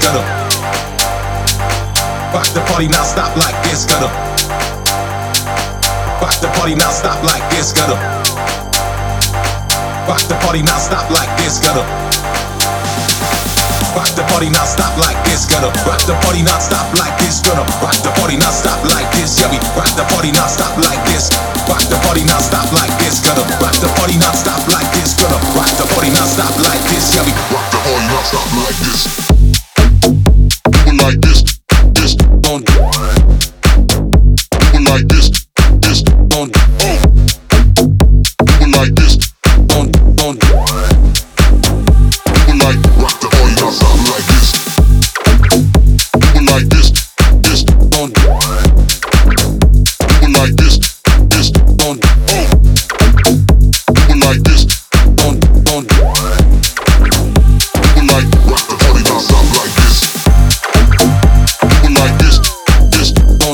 gonna rock the party now. Stop like this, gonna rock the party now. Stop like this, gonna rock the party now. Stop like this, gonna rock the party not Stop like this, gonna rock the party not Stop like this, gonna rock the party not Stop like this, yeah we rock the party not Stop like this, rock the party not Stop like this, gonna rock the party not Stop like this, gonna rock the party not Stop like this, yeah we rock the party not Stop like this like this, this, on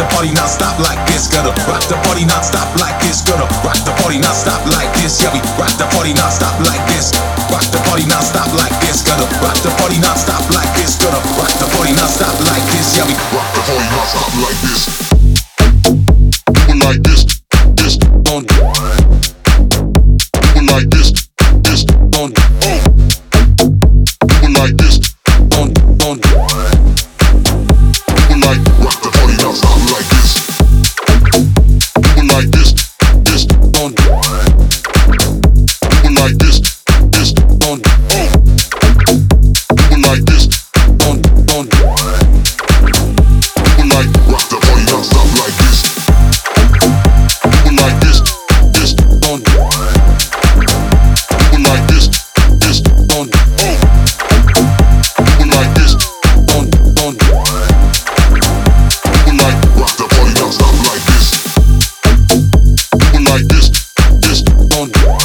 the party not stop like this. Gonna rock the party not stop like this. Gonna rock the party not stop like this. Yeah, we rock the party not stop like this. Rock the party not stop like this. Gonna rock the party not stop like on.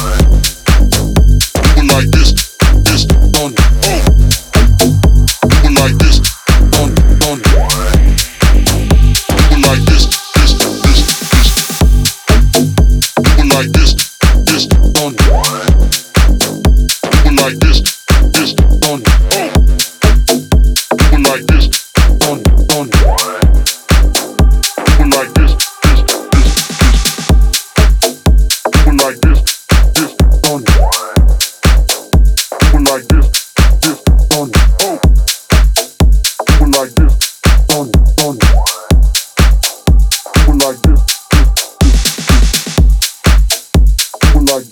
on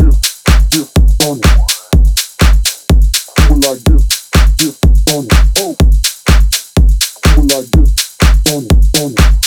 it.